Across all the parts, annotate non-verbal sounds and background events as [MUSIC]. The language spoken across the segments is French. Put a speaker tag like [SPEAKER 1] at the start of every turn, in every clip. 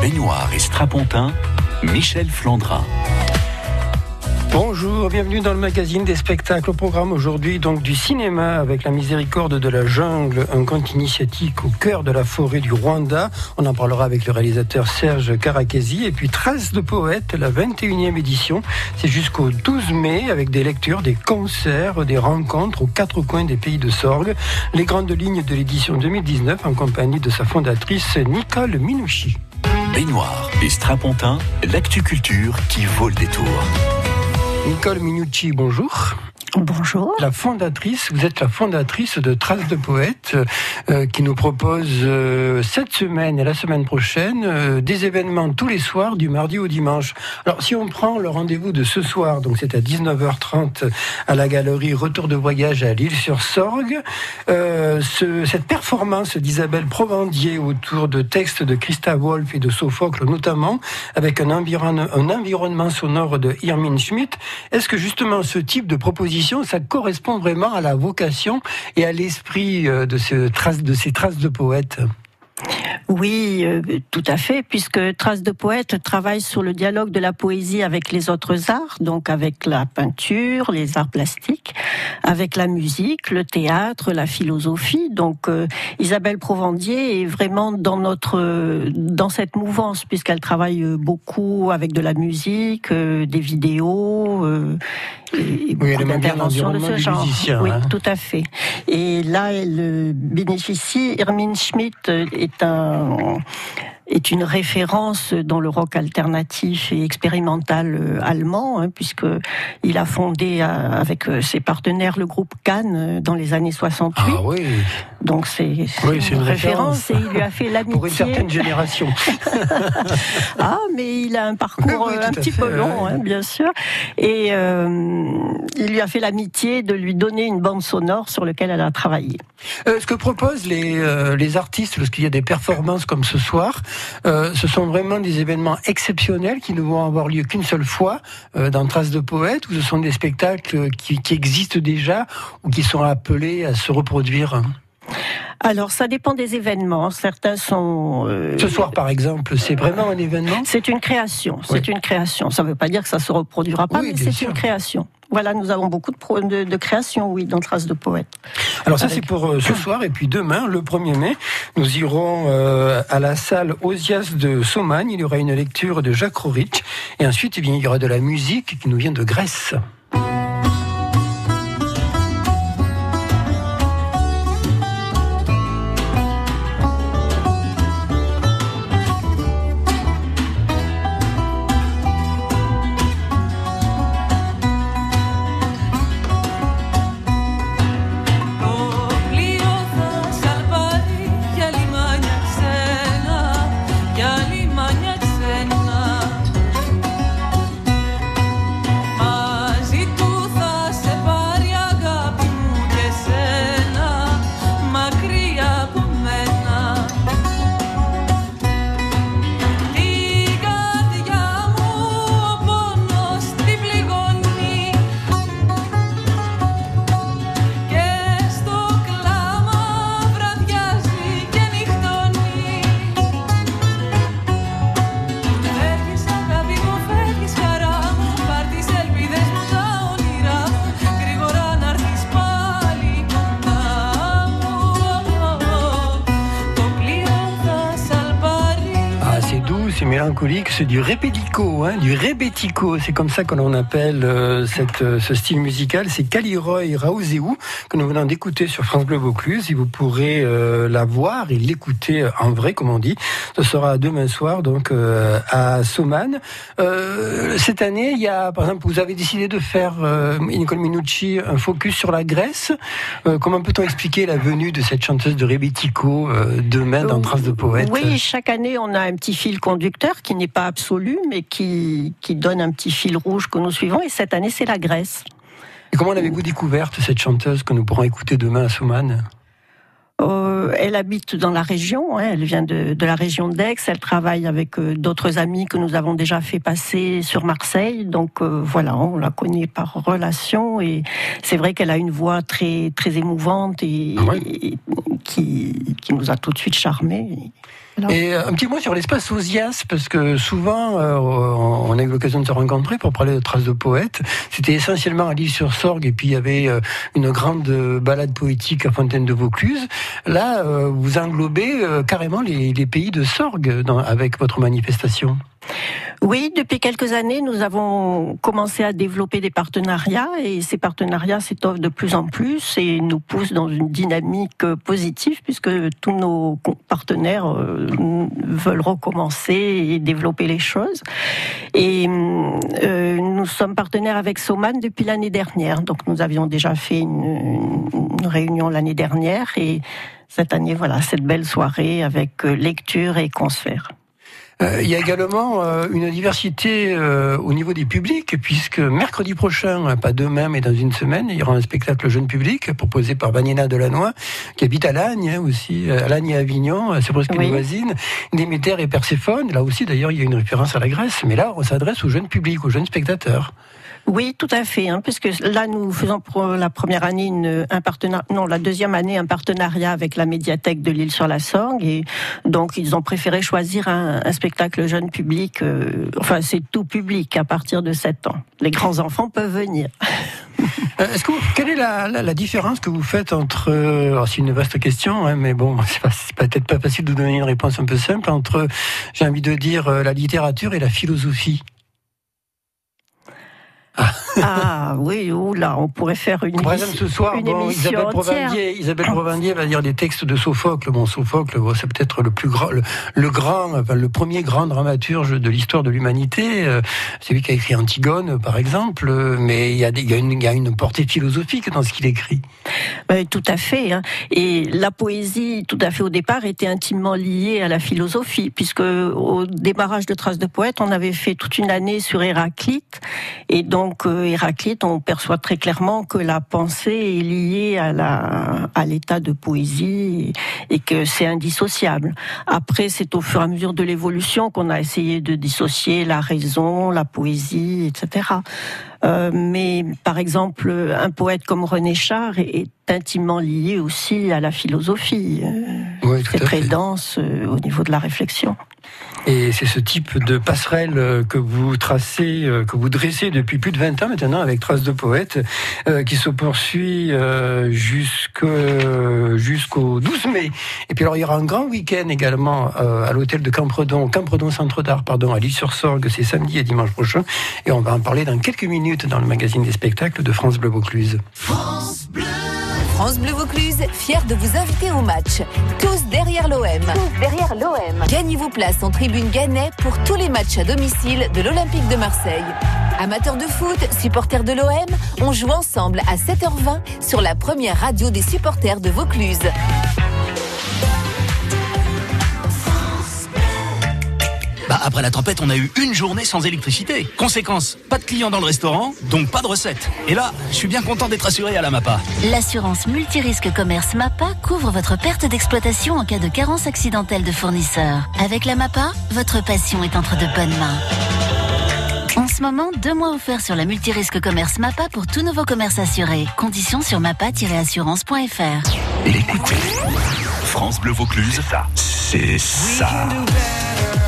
[SPEAKER 1] Baignoire et Strapontin, Michel Flandrin.
[SPEAKER 2] Bonjour, bienvenue dans le magazine des spectacles. Au programme aujourd'hui donc du cinéma avec la miséricorde de la jungle, un conte initiatique au cœur de la forêt du Rwanda. On en parlera avec le réalisateur Serge Karakesi. Et puis Traces de poète, la 21e édition. C'est jusqu'au 12 mai avec des lectures, des concerts, des rencontres aux quatre coins des pays de Sorgue. Les grandes lignes de l'édition 2019 en compagnie de sa fondatrice Nicole Minouchi.
[SPEAKER 1] Baignoire et Strapontin, l'actu culture qui vaut le détour.
[SPEAKER 2] Nicole Minucci, bonjour.
[SPEAKER 3] Bonjour.
[SPEAKER 2] La fondatrice, vous êtes la fondatrice de Traces de Poètes euh, qui nous propose euh, cette semaine et la semaine prochaine euh, des événements tous les soirs du mardi au dimanche. Alors si on prend le rendez-vous de ce soir, donc c'est à 19h30 à la galerie Retour de voyage à Lille-sur-Sorgue, ce, cette performance d'Isabelle Provandier autour de textes de Christa Wolf et de Sophocle notamment, avec un, environ, un environnement sonore de Irmin Schmidt, est-ce que justement ce type de proposition ça correspond vraiment à la vocation et à l'esprit euh, de, traces, de ces traces de poètes.
[SPEAKER 3] Oui, euh, tout à fait, puisque Traces de poète travaille sur le dialogue de la poésie avec les autres arts, donc avec la peinture, les arts plastiques, avec la musique, le théâtre, la philosophie. Donc euh, Isabelle Provandier est vraiment dans notre dans cette mouvance puisqu'elle travaille beaucoup avec de la musique, des vidéos
[SPEAKER 2] et oui, elle d'interventions de ce genre.
[SPEAKER 3] oui,
[SPEAKER 2] hein.
[SPEAKER 3] tout à fait. Et là, elle bénéficie. Hermine Schmidt est un あの est une référence dans le rock alternatif et expérimental euh, allemand, hein, puisque il a fondé euh, avec euh, ses partenaires le groupe Cannes dans les années 68.
[SPEAKER 2] Ah oui.
[SPEAKER 3] Donc c'est
[SPEAKER 2] oui, une, référence,
[SPEAKER 3] et il lui a fait l'amitié [LAUGHS]
[SPEAKER 2] pour une certaine génération. [LAUGHS]
[SPEAKER 3] ah, mais il a un parcours un petit peu long, hein, bien sûr, et euh, il lui a fait l'amitié de lui donner une bande sonore sur laquelle elle a travaillé.
[SPEAKER 2] Euh, ce que proposent les, euh, les artistes lorsqu'il y a des performances comme ce soir, euh, ce sont vraiment des événements exceptionnels qui ne vont avoir lieu qu'une seule fois dans Traces de Poète, ou ce sont des spectacles qui, qui existent déjà ou qui sont appelés à se reproduire
[SPEAKER 3] alors, ça dépend des événements. Certains sont.
[SPEAKER 2] Ce soir, par exemple, c'est vraiment un événement?
[SPEAKER 3] C'est une création. C'est une création. Ça ne veut pas dire que ça se reproduira pas, mais c'est une création. Voilà, nous avons beaucoup de, de, créations, oui, dans Traces de Poètes.
[SPEAKER 2] Alors ça, c'est pour euh, ce soir. Et puis demain, le 1er mai, nous irons euh, à la salle Osias de Somagne. Il y aura une lecture de Jacques Rorich. Et ensuite, eh bien, il y aura de la musique qui nous vient de Grèce. C'est du répético, hein, du rébético. C'est comme ça que l'on appelle euh, cette, euh, ce style musical. C'est Caliroy Raouzéou que nous venons d'écouter sur France Bleu Vaucluse. Et vous pourrez euh, la voir et l'écouter en vrai, comme on dit. Ce sera demain soir, donc à Soman. cette année, il y a, par exemple, vous avez décidé de faire, Nicole Minucci, un focus sur la Grèce. comment peut-on expliquer la venue de cette chanteuse de rébético demain dans Traces de Poète?
[SPEAKER 3] Oui, chaque année, on a un petit fil conducteur qui n'est pas absolu, mais qui, qui donne un petit fil rouge que nous suivons. Et cette année, c'est la Grèce.
[SPEAKER 2] Et comment l'avez-vous découverte, cette chanteuse que nous pourrons écouter demain à Souman
[SPEAKER 3] euh, elle habite dans la région, hein, elle vient de, de, la région d'Aix, elle travaille avec euh, d'autres amis que nous avons déjà fait passer sur Marseille, donc euh, voilà, on la connaît par relation et c'est vrai qu'elle a une voix très très émouvante et,
[SPEAKER 2] ah
[SPEAKER 3] qui, qui nous a tout de suite charmés.
[SPEAKER 2] Et un petit mot sur l'espace Osias, parce que souvent, on a eu l'occasion de se rencontrer pour parler de traces de poètes. C'était essentiellement à l'île-sur-Sorgue, et puis il y avait une grande balade poétique à Fontaine de Vaucluse. Là, vous englobez carrément les, pays de Sorgue avec votre manifestation.
[SPEAKER 3] Oui, depuis quelques années, nous avons commencé à développer des partenariats et ces partenariats s'étoffent de plus en plus et nous poussent dans une dynamique positive puisque tous nos partenaires euh, veulent recommencer et développer les choses. Et euh, nous sommes partenaires avec Soman depuis l'année dernière. Donc nous avions déjà fait une, une réunion l'année dernière et cette année, voilà, cette belle soirée avec euh, lecture et concert.
[SPEAKER 2] Euh, il y a également euh, une diversité euh, au niveau des publics, puisque mercredi prochain, pas demain, mais dans une semaine, il y aura un spectacle jeune public proposé par Vanina Delannoy, qui habite à Lagne hein, aussi, à Lagne et Avignon, c'est presque une voisine, Déméter et Perséphone. Là aussi, d'ailleurs, il y a une référence à la Grèce, mais là, on s'adresse au jeune public, aux jeunes spectateurs.
[SPEAKER 3] Oui, tout à fait, hein, puisque là nous faisons pour la première année une, un partenariat, non la deuxième année un partenariat avec la médiathèque de l'île sur la Sorgue et donc ils ont préféré choisir un, un spectacle jeune public. Euh, enfin, c'est tout public à partir de 7 ans. Les grands enfants peuvent venir. [LAUGHS]
[SPEAKER 2] Euh, est-ce que quelle est la, la, la, différence que vous faites entre, euh, c'est une vaste question, hein, mais bon, [LAUGHS] c'est peut-être pas facile de donner une réponse un peu simple entre, j'ai envie de dire, la littérature et la philosophie?
[SPEAKER 3] Ah oui, là, on pourrait faire une,
[SPEAKER 2] Par exemple, ce soir, Isabelle, Provendier, Isabelle va dire des textes de Sophocle. Bon, Sophocle, c'est peut-être le plus grand, le, grand, enfin, le premier grand dramaturge de l'histoire de l'humanité. Euh, c'est lui qui a écrit Antigone, par exemple. Mais il y a, il y a, une, il y a une portée philosophique dans ce qu'il écrit.
[SPEAKER 3] tout à fait. Hein. Et la poésie, tout à fait au départ, était intimement liée à la philosophie, puisque au démarrage de Traces de poète, on avait fait toute une année sur Héraclite, et donc euh, Héraclite, on perçoit très clairement que la pensée est liée à la à l'état de poésie et que c'est indissociable. Après, c'est au fur et à mesure de l'évolution qu'on a essayé de dissocier la raison, la poésie, etc. Euh, mais par exemple, un poète comme René Char est intimement lié aussi à la philosophie.
[SPEAKER 2] Oui,
[SPEAKER 3] c'est très dense euh, au niveau de la réflexion.
[SPEAKER 2] Et c'est ce type de passerelle euh, que vous tracez, euh, que vous dressez depuis plus de 20 ans maintenant avec Traces de Poète, euh, qui se poursuit jusqu'au 12 mai. Et puis alors il y aura un grand week-end également à l'hôtel de Campredon, Campredon Centre d'Art, pardon, à l'Île-sur-Sorgue, c'est samedi et dimanche prochain. Et on va en parler dans quelques minutes dans le magazine des spectacles de France Bleu Vaucluse.
[SPEAKER 4] France Bleu Vaucluse, fier de vous inviter au match. Tous derrière l'OM.
[SPEAKER 5] Tous derrière l'OM.
[SPEAKER 4] Gagnez vos places en tribune Gannet pour tous les matchs à domicile de l'Olympique de Marseille. Amateurs de foot, supporters de l'OM, on joue ensemble à 7h20 sur la première radio des supporters de Vaucluse.
[SPEAKER 6] Bah après la tempête, on a eu une journée sans électricité. Conséquence, pas de clients dans le restaurant, donc pas de recettes. Et là, je suis bien content d'être assuré à la MAPA.
[SPEAKER 7] L'assurance multirisque commerce MAPA couvre votre perte d'exploitation en cas de carence accidentelle de fournisseur. Avec la MAPA, votre passion est entre de bonnes mains. En ce moment, deux mois offerts sur la multirisque commerce MAPA pour tout nouveau commerce assuré. Conditions sur mapa-assurance.fr.
[SPEAKER 1] Écoutez, France Bleu Vaucluse, c'est ça.
[SPEAKER 4] la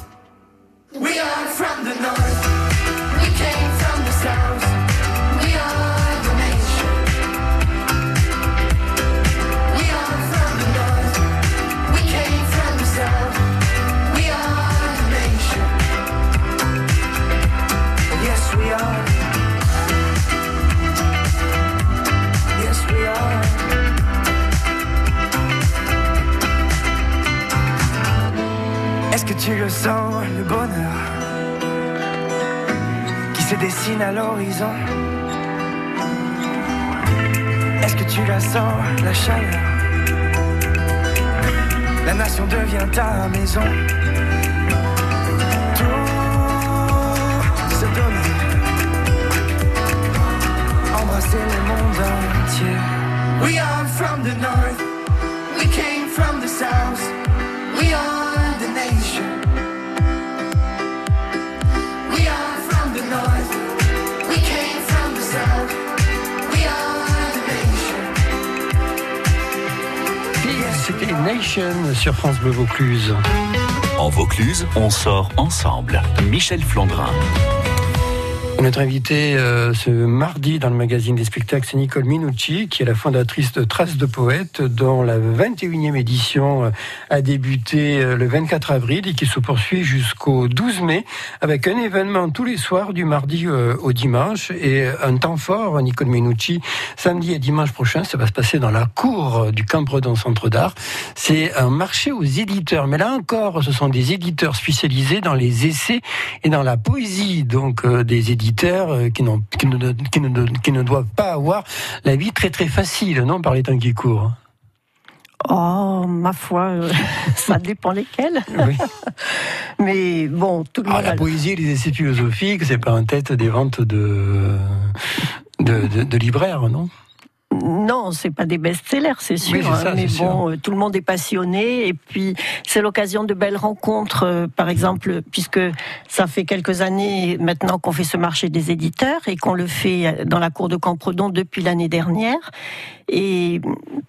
[SPEAKER 8] Se dessine à l'horizon Est-ce que tu la sens, la chaleur? La nation devient ta maison. Tout se donner, embrasser le monde entier. We are from the north, nation.
[SPEAKER 2] Sur France Bleu Vaucluse.
[SPEAKER 1] En Vaucluse, on sort ensemble. Michel Flandrin.
[SPEAKER 2] Notre invité euh, ce mardi dans le magazine des spectacles, c'est Nicole Minucci, qui est la fondatrice de Traces de Poètes, dont la 21e édition euh, a débuté euh, le 24 avril et qui se poursuit jusqu'au 12 mai, avec un événement tous les soirs du mardi euh, au dimanche et un temps fort, Nicole Minucci, samedi et dimanche prochain, ça va se passer dans la cour du Campredon Centre d'Art. C'est un marché aux éditeurs, mais là encore, ce sont des éditeurs spécialisés dans les essais et dans la poésie, donc des éditeurs euh, qui, n'ont- qui, ne, qui, ne, qui ne doivent pas avoir la vie très très facile, non, par les temps qui courent.
[SPEAKER 3] Oh, ma foi, euh, [LAUGHS] ça dépend lesquels.
[SPEAKER 2] Oui. [LAUGHS]
[SPEAKER 3] Mais bon, tout le
[SPEAKER 2] Ah,
[SPEAKER 3] monde.
[SPEAKER 2] la poésie et les essais philosophiques, c'est pas en tête des ventes de, de, de, de libraires, non?
[SPEAKER 3] Non, c'est pas des best-sellers, c'est sûr.
[SPEAKER 2] Oui,
[SPEAKER 3] hein,
[SPEAKER 2] ça,
[SPEAKER 3] mais bon, euh, tout le monde est passionné et puis c'est l'occasion de belles rencontres. euh, par exemple, puisque ça fait quelques années maintenant qu'on fait ce marché des éditeurs et qu'on le fait dans la cour de Campredon depuis l'année dernière. Et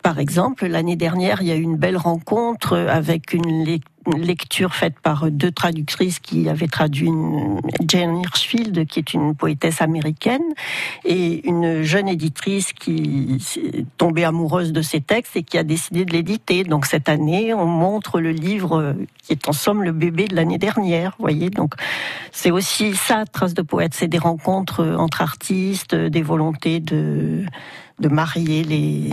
[SPEAKER 3] par exemple, l'année dernière, il y a eu une belle rencontre avec une lec- une lecture faite par deux traductrices qui avaient traduit une Jane Hirschfield, qui est une poétesse américaine, et une jeune éditrice qui s'est tombée amoureuse de ces textes et qui a décidé de l'éditer. Donc cette année, on montre le livre qui est en somme le bébé de l'année dernière. Voyez, donc c'est aussi ça, Trace de poète, c'est des rencontres entre artistes, des volontés de de marier les,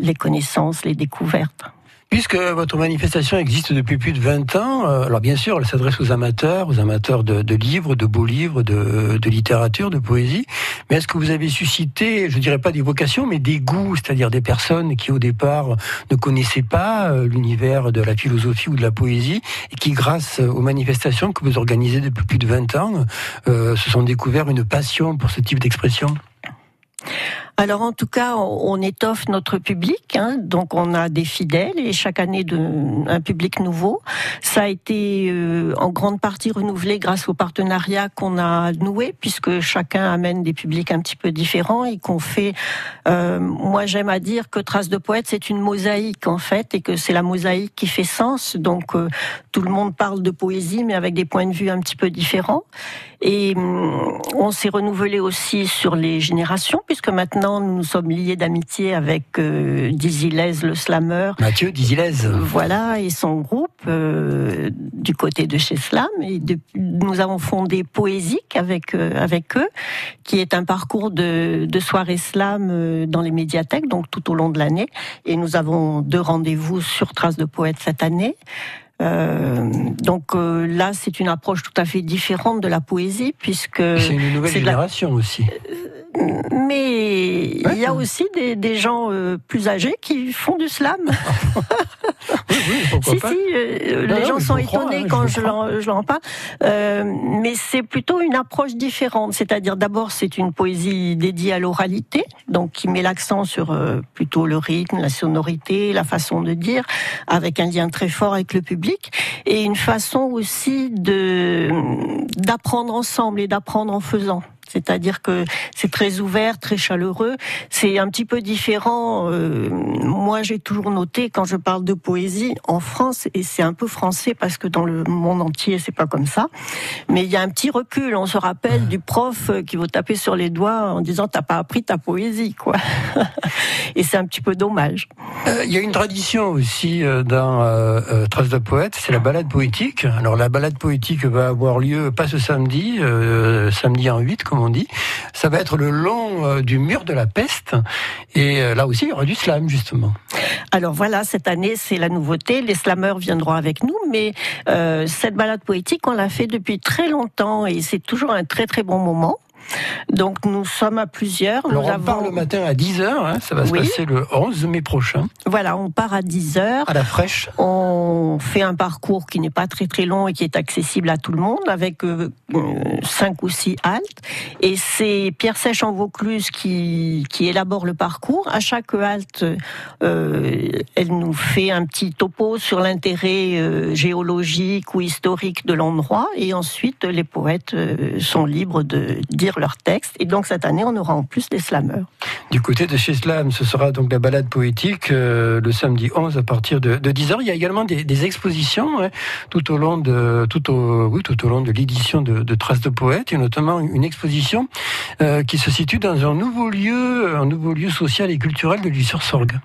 [SPEAKER 3] les connaissances, les découvertes.
[SPEAKER 2] Puisque votre manifestation existe depuis plus de 20 ans, euh, alors bien sûr, elle s'adresse aux amateurs, aux amateurs de, livres, de beaux livres, de, de littérature, de poésie. Mais est-ce que vous avez suscité, je dirais pas des vocations, mais des goûts, c'est-à-dire des personnes qui au départ ne connaissaient pas euh, l'univers de la philosophie ou de la poésie et qui, grâce aux manifestations que vous organisez depuis plus de 20 ans, euh, se sont découvert une passion pour ce type d'expression?
[SPEAKER 3] Alors en tout cas, on étoffe notre public, hein, donc on a des fidèles et chaque année de, un public nouveau. Ça a été euh, en grande partie renouvelé grâce au partenariat qu'on a noué, puisque chacun amène des publics un petit peu différents et qu'on fait. euh, moi, j'aime à dire que Trace de poète, c'est une mosaïque en fait, et que c'est la mosaïque qui fait sens. Donc euh, tout le monde parle de poésie, mais avec des points de vue un petit peu différents. Et hum, on s'est renouvelé aussi sur les générations, puisque maintenant nous nous sommes liés d'amitié avec euh, Dizzy Les, le slammer.
[SPEAKER 2] Mathieu Dizilez.
[SPEAKER 3] Voilà, et son groupe euh, du côté de chez Slam. Et de- nous avons fondé Poésique avec, euh, avec eux, qui est un parcours de, de soirée slam euh, dans les médiathèques, donc tout au long de l'année. Et nous avons deux rendez-vous sur Traces de Poètes cette année. Euh, donc euh, là, c'est une approche tout à fait différente de la poésie, puisque
[SPEAKER 2] C'est une nouvelle
[SPEAKER 3] la-
[SPEAKER 2] génération aussi.
[SPEAKER 3] Mais il y a aussi des, des gens euh, plus âgés qui font du slam. [LAUGHS]
[SPEAKER 2] Oui, oui, pourquoi
[SPEAKER 3] si,
[SPEAKER 2] pas.
[SPEAKER 3] si, euh,
[SPEAKER 2] Non,
[SPEAKER 3] les gens sont
[SPEAKER 2] crois,
[SPEAKER 3] étonnés quand je je leur parle. Euh, mais c'est plutôt une approche différente. C'est-à-dire, d'abord, c'est une poésie dédiée à l'oralité, donc qui met l'accent sur euh, plutôt le rythme, la sonorité, la façon de dire, avec un lien très fort avec le public, et une façon aussi de d'apprendre ensemble et d'apprendre en faisant. C'est-à-dire que c'est très ouvert, très chaleureux. C'est un petit peu différent. euh, moi, j'ai toujours noté quand je parle de poésie en France, et c'est un peu français parce que dans le monde entier, c'est pas comme ça. Mais il y a un petit recul. On se rappelle du prof euh, qui vous taper sur les doigts en disant t'as pas appris ta poésie, quoi. [LAUGHS] et c'est un petit peu dommage.
[SPEAKER 2] Euh, Il y a une tradition aussi euh, dans Traces de poète, c'est la balade poétique. Alors la balade poétique va avoir lieu pas ce samedi, samedi en 8 comme on dit. Ça va être le long euh, du mur de la peste. Et euh, là aussi, il y aura du slam justement.
[SPEAKER 3] Alors voilà, cette année, c'est la nouveauté. Les slameurs viendront avec nous, mais euh, cette balade poétique, on l'a fait depuis très longtemps et c'est toujours un très très bon moment. Donc nous sommes à plusieurs.
[SPEAKER 2] Alors
[SPEAKER 3] nous
[SPEAKER 2] on part le matin à 10h, ça va se passer le 11 mai prochain,
[SPEAKER 3] Voilà, on part à 10 heures.
[SPEAKER 2] à la fraîche.
[SPEAKER 3] On fait un parcours qui n'est pas très très long et qui est accessible à tout le monde avec euh, euh, cinq ou six haltes. Et c'est Pierre Sèche en Vaucluse qui, qui élabore le parcours. À chaque halte, euh, elle nous fait un petit topo sur l'intérêt euh, géologique ou historique de l'endroit. Et ensuite, les poètes euh, sont libres de dire leurs textes. Et donc cette année, on aura en plus des slameurs.
[SPEAKER 2] Du côté de chez Slam, ce sera donc la balade poétique euh, le samedi 11 à partir de, de 10h. Il y a également des, expositions hein, tout au long de tout au oui tout au long de l'édition de, Traces de poètes, et notamment une exposition euh, qui se situe dans un nouveau lieu, un nouveau lieu social et culturel de l'Île-sur-Sorgue.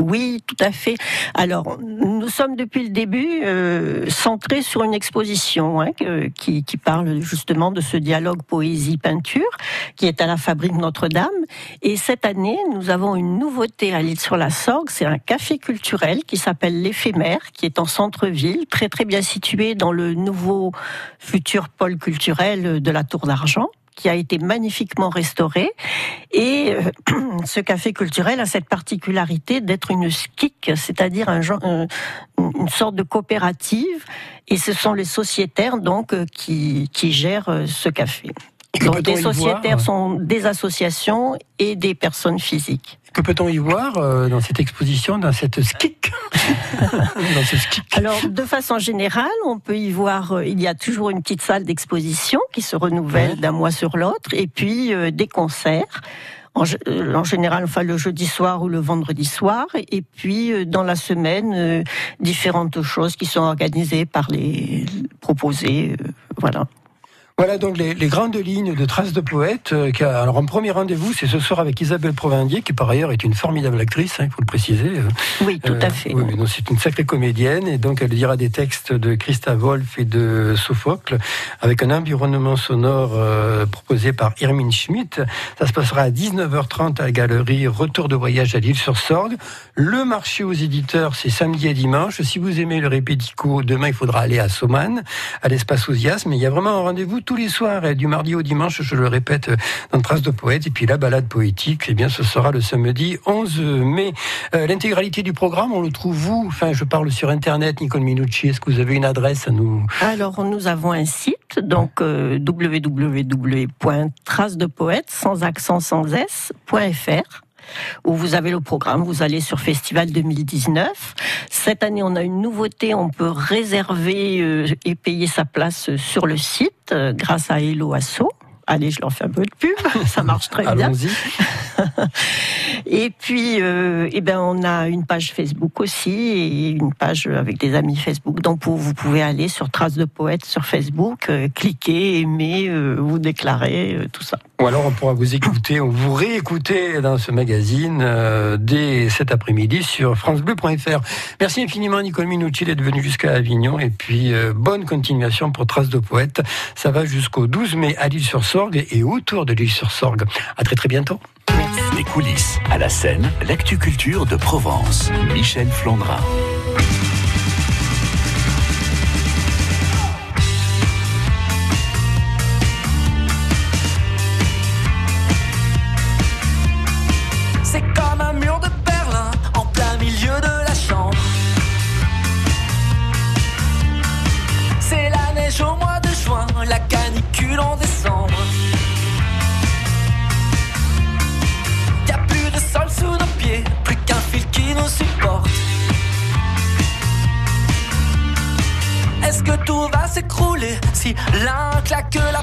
[SPEAKER 3] Oui, tout à fait. Alors, nous sommes depuis le début euh, centrés sur une exposition hein, qui, qui parle justement de ce dialogue poésie-peinture qui est à la Fabrique Notre-Dame. Et cette année, nous avons une nouveauté à l'île sur la Sorgue. C'est un café culturel qui s'appelle l'éphémère, qui est en centre-ville, très très bien situé dans le nouveau futur pôle culturel de la Tour d'Argent qui a été magnifiquement restauré. Et euh, [CLEARS THROAT] ce café culturel a cette particularité d'être une SKIC, c'est-à-dire un genre, un- une sorte de coopérative. Et ce sont les sociétaires donc euh, qui, qui gèrent euh, ce café. Donc des sociétaires sont des associations et des personnes physiques.
[SPEAKER 2] Que peut-on y voir euh, dans cette exposition, dans cette skik [LAUGHS] Dans ce skik
[SPEAKER 3] Alors, de façon générale, on peut y voir, euh, il y a toujours une petite salle d'exposition qui se renouvelle d'un mois sur l'autre, et puis euh, des concerts. En, euh, en général, enfin le jeudi soir ou le vendredi soir, et puis euh, dans la semaine, euh, différentes choses qui sont organisées par les proposées, euh, voilà.
[SPEAKER 2] Voilà donc les, les grandes lignes de Traces de poète. euh, qui a- alors en premier rendez-vous, c'est ce soir avec Isabelle Provendier, qui par ailleurs est une formidable actrice, hein, il faut le préciser. euh,
[SPEAKER 3] Oui, tout
[SPEAKER 2] Euh,
[SPEAKER 3] à fait.
[SPEAKER 2] oui, c'est une sacrée comédienne et donc elle dira des textes de Christa Wolf et de Sophocle avec un environnement sonore euh, proposé par Irmine Schmidt. Ça se passera à 19h30 à la galerie Retour de voyage à l'île sur Sorgue. Le marché aux éditeurs, c'est samedi et dimanche. Si vous aimez le répético, demain il faudra aller à Soman, à l'espace Osias, mais il y a vraiment un rendez-vous tous les soirs, et du mardi au dimanche, je le répète, dans Traces de poète. Et puis la balade poétique, eh bien, ce sera le samedi 11 mai. Euh, L'intégralité du programme, on le trouve où? Enfin, je parle sur Internet, Nicole Minucci. Est-ce que vous avez une adresse à nous?
[SPEAKER 3] Alors, nous avons un site, donc euh, www.tracedepoète, sans accent, sans s.fr où vous avez le programme, vous allez sur Festival 2019. Cette année, on a une nouveauté, on peut réserver euh, et payer sa place sur le site euh, grâce à Hello Asso. Allez, je leur fais un peu de pub, [LAUGHS] ça marche très bien.
[SPEAKER 2] Allons-y. [LAUGHS]
[SPEAKER 3] Et puis, euh, eh ben, on a une page Facebook aussi et une page avec des amis Facebook. Donc, vous, pouvez aller sur Traces de Poète sur Facebook, euh, cliquer, aimer, euh, vous déclarer, euh, tout ça.
[SPEAKER 2] Ou alors on pourra vous écouter, ou vous réécouter dans ce magazine euh, dès cet après-midi sur francebleu.fr. Merci infiniment Nicole Minucci d'être venu jusqu'à Avignon et puis euh, bonne continuation pour Traces de Poète. Ça va jusqu'au 12 mai à l'île-sur-Sorgue et autour de l'île-sur-Sorgue. À très très bientôt.
[SPEAKER 1] Des coulisses à la scène, l'actu culture de Provence. Michel Flandrin.
[SPEAKER 9] si l'un claque la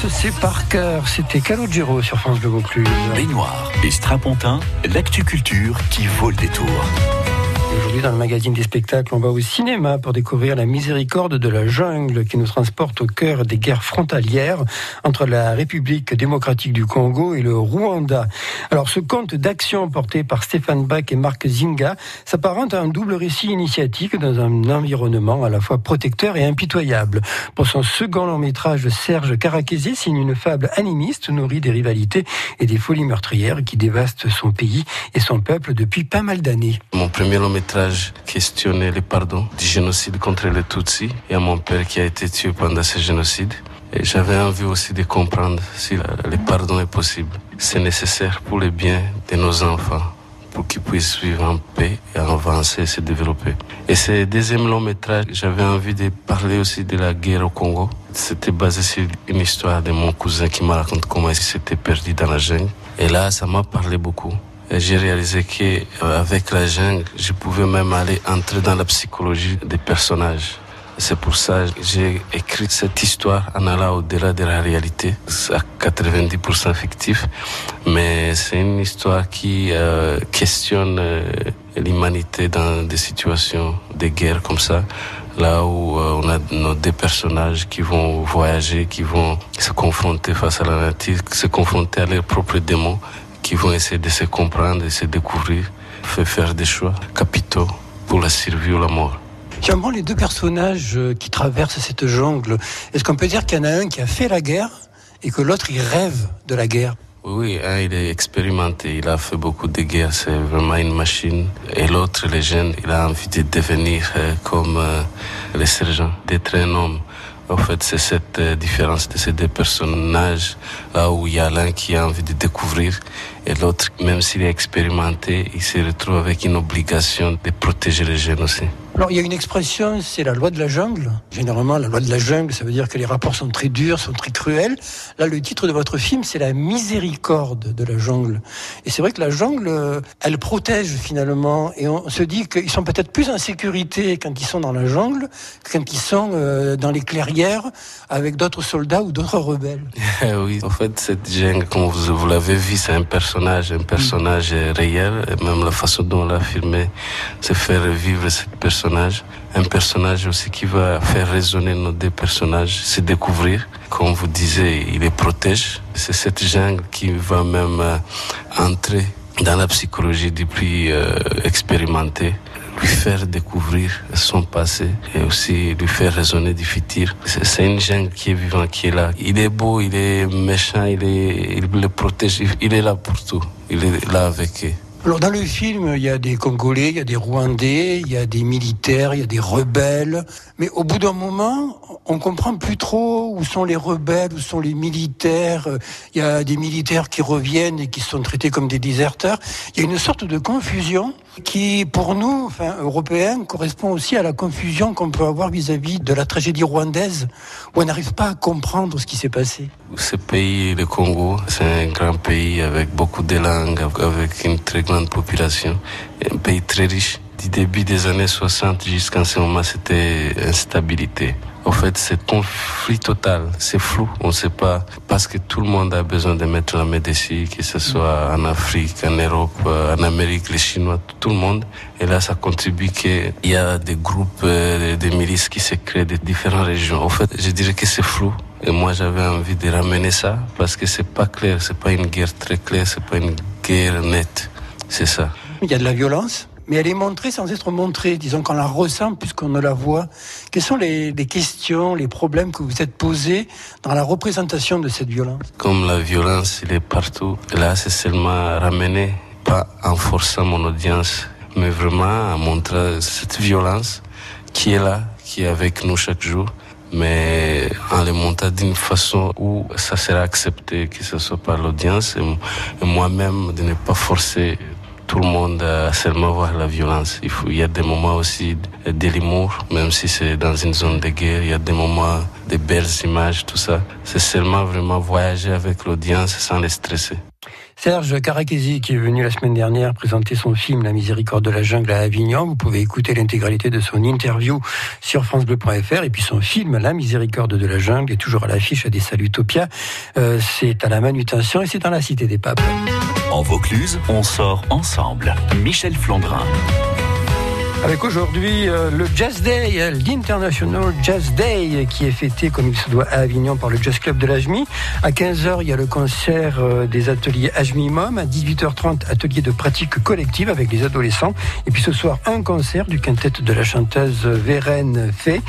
[SPEAKER 9] se sépare cœur.
[SPEAKER 2] C'était Calogero sur France Bleu Vaucluse.
[SPEAKER 1] Baignoire et Strapontin, l'actu culture qui vaut le détour.
[SPEAKER 2] Aujourd'hui, dans le magazine des spectacles, on va au cinéma pour découvrir la miséricorde de la jungle qui nous transporte au cœur des guerres frontalières entre la République démocratique du Congo et le Rwanda. Alors, ce conte d'action porté par Stéphane Bach et Marc Zinga s'apparente à un double récit initiatique dans un environnement à la fois protecteur et impitoyable. Pour son second long métrage, Serge Caraquesi signe une fable animiste nourrie des rivalités et des folies meurtrières qui dévastent son pays et son peuple depuis pas mal d'années.
[SPEAKER 5] Mon premier long métrage questionnait le pardon du génocide contre les Tutsis et à mon père qui a été tué pendant ce génocide. Et j'avais envie aussi de comprendre si le pardon est possible. C'est nécessaire pour le bien de nos enfants, pour qu'ils puissent vivre en paix et avancer et se développer. Et ce deuxième long métrage, j'avais envie de parler aussi de la guerre au Congo. C'était basé sur une histoire de mon cousin qui me raconte comment il s'était perdu dans la jungle. Et là, ça m'a parlé beaucoup. J'ai réalisé que euh, la jungle, je pouvais même aller entrer dans la psychologie des personnages. C'est pour ça que j'ai écrit cette histoire en allant au-delà de la réalité. À 90% fictif, mais c'est une histoire qui euh, questionne euh, l'humanité dans des situations de guerre comme ça. Là où on a nos deux personnages qui vont voyager, qui vont se confronter face à la nature, se confronter à leurs propres démons, qui vont essayer de se comprendre, de se découvrir, faire des choix capitaux pour la survie ou la mort.
[SPEAKER 2] Finalement, les deux personnages euh, qui traversent cette jungle, est-ce qu'on peut dire qu'il y en a un qui a fait la guerre et que l'autre, il rêve de la guerre?
[SPEAKER 5] Oui, un, il est expérimenté, il a fait beaucoup de guerres, c'est vraiment une machine. Et l'autre, le jeune, il a envie de devenir euh, comme euh, le sergent, d'être un homme. En fait, c'est cette euh, différence de ces deux personnages, là où il y a l'un qui a envie de découvrir Et l'autre, même s'il est expérimenté, il se retrouve avec une obligation de protéger les jeunes aussi.
[SPEAKER 2] Alors il y a une expression, c'est la loi de la jungle. Généralement, la loi de la jungle, ça veut dire que les rapports sont très durs, sont très cruels. Là, le titre de votre film, c'est la miséricorde de la jungle. Et c'est vrai que la jungle, euh, elle protège finalement. Et on se dit qu'ils sont peut-être plus en sécurité quand ils sont dans la jungle que quand ils sont euh, dans les clairières avec d'autres soldats ou d'autres rebelles. [LAUGHS]
[SPEAKER 5] oui, en fait, cette jungle, comme vous, l'avez vu, c'est un personnage, un personnage réel. Et même la façon dont on l'a filmé, c'est faire vivre cette personne un personnage aussi qui va faire résonner nos deux personnages, se découvrir. Comme vous disiez, il les protège. C'est cette jungle qui va même euh, entrer dans la psychologie du plus euh, expérimenté lui faire découvrir son passé et aussi lui faire résonner du futur. C'est une jungle qui est vivante, qui est là. Il est beau, il est méchant, il, est, il le protège, il est là pour tout. Il est là avec eux.
[SPEAKER 2] Alors dans le film, il y a des Congolais, il y a des Rwandais, il y a des militaires, il y a des rebelles. Mais au bout d'un moment, on comprend plus trop où sont les rebelles, où sont les militaires. Il y a des militaires qui reviennent et qui sont traités comme des déserteurs. Il y a une sorte de confusion qui, pour nous, enfin, Européens, correspond aussi à la confusion qu'on peut avoir vis-à-vis de la tragédie rwandaise, où on n'arrive pas à comprendre ce qui s'est passé.
[SPEAKER 5] Ce pays, le Congo, c'est un grand pays avec beaucoup de langues, avec une très grande population, un pays très riche. Du début des années 60 jusqu'à ce moment, c'était instabilité. En fait, c'est conflit total, c'est flou, on ne sait pas, parce que tout le monde a besoin de mettre la main dessus, que ce soit en Afrique, en Europe, en Amérique, les Chinois, tout le monde. Et là, ça contribue qu'il y a des groupes, euh, des milices qui se créent de différentes régions. En fait, je dirais que c'est flou. Et moi, j'avais envie de ramener ça, parce que c'est pas clair, c'est pas une guerre très claire, c'est pas une guerre nette. C'est ça.
[SPEAKER 2] Il y a de la violence? Mais elle est montrée sans être montrée. Disons qu'on la ressent puisqu'on ne la voit. Quelles sont les, les, questions, les problèmes que vous êtes posés dans la représentation de cette violence?
[SPEAKER 5] Comme la violence, il est partout. Là, c'est seulement ramener, pas en forçant mon audience, mais vraiment en montrant cette violence qui est là, qui est avec nous chaque jour mais en le montant d'une façon où ça sera accepté, que ce soit par l'audience et moi-même de ne pas forcer tout le monde a seulement voir la violence. Il, y a des moments aussi de l'humour, même si c'est dans une zone de guerre. Il y a des moments de belles images, tout ça. C'est seulement vraiment voyager avec l'audience sans les stresser.
[SPEAKER 2] Serge Caracesi, qui est venu la semaine dernière présenter son film La miséricorde de la jungle à Avignon. Vous pouvez écouter l'intégralité de son interview sur francebleu.fr et puis son film La miséricorde de la jungle est toujours à l'affiche à des Salutopia. Euh, c'est à la manutention et c'est dans la Cité des Papes.
[SPEAKER 1] En Vaucluse, on sort ensemble. Michel Flandrin.
[SPEAKER 2] Avec aujourd'hui euh, le Jazz Day, euh, l'International Jazz Day, qui est fêté comme il se doit à Avignon par le Jazz Club de l'Ajmi. À 15h, il y a le concert euh, des ateliers Ajmi Mom. À 18h30, atelier de pratique collective avec les adolescents. Et puis ce soir, un concert du quintet de la chanteuse Vérène Fay.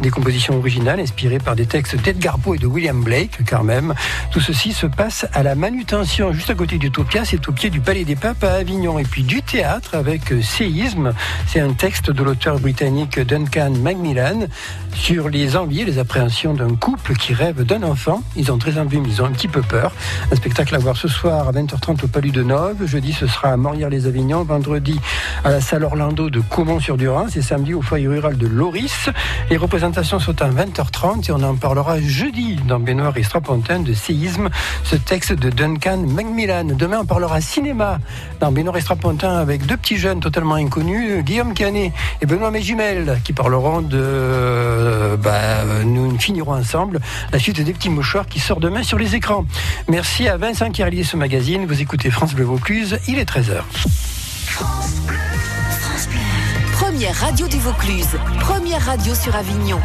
[SPEAKER 2] Des compositions originales inspirées par des textes d'Edgar Poe et de William Blake, quand même. Tout ceci se passe à la manutention, juste à côté d'Utopia. C'est au pied du Palais des Papes à Avignon. Et puis du théâtre avec Séisme. C'est un texte de l'auteur britannique Duncan Macmillan sur les envies et les appréhensions d'un couple qui rêve d'un enfant. Ils ont très envie, mais ils ont un petit peu peur. Un spectacle à voir ce soir à 20h30 au Palais de Nove. Jeudi, ce sera à Morières-les-Avignon. Vendredi, à la salle Orlando de Caumont-sur-Durance. Et samedi, au foyer rural de Loris. Les représentations sont à 20h30 et on en parlera jeudi dans Benoît et Strapontin de séisme. Ce texte de Duncan Macmillan. Demain, on parlera cinéma dans Benoît et Strapontin avec deux petits jeunes totalement inconnus. Guillaume et Benoît Mégimel qui parleront de. Bah, nous finirons ensemble la suite des petits mouchoirs qui sort demain sur les écrans. Merci à Vincent qui a réalisé ce magazine. Vous écoutez France Bleu Vaucluse, il est 13h.
[SPEAKER 4] Première radio du Vaucluse, première radio sur Avignon.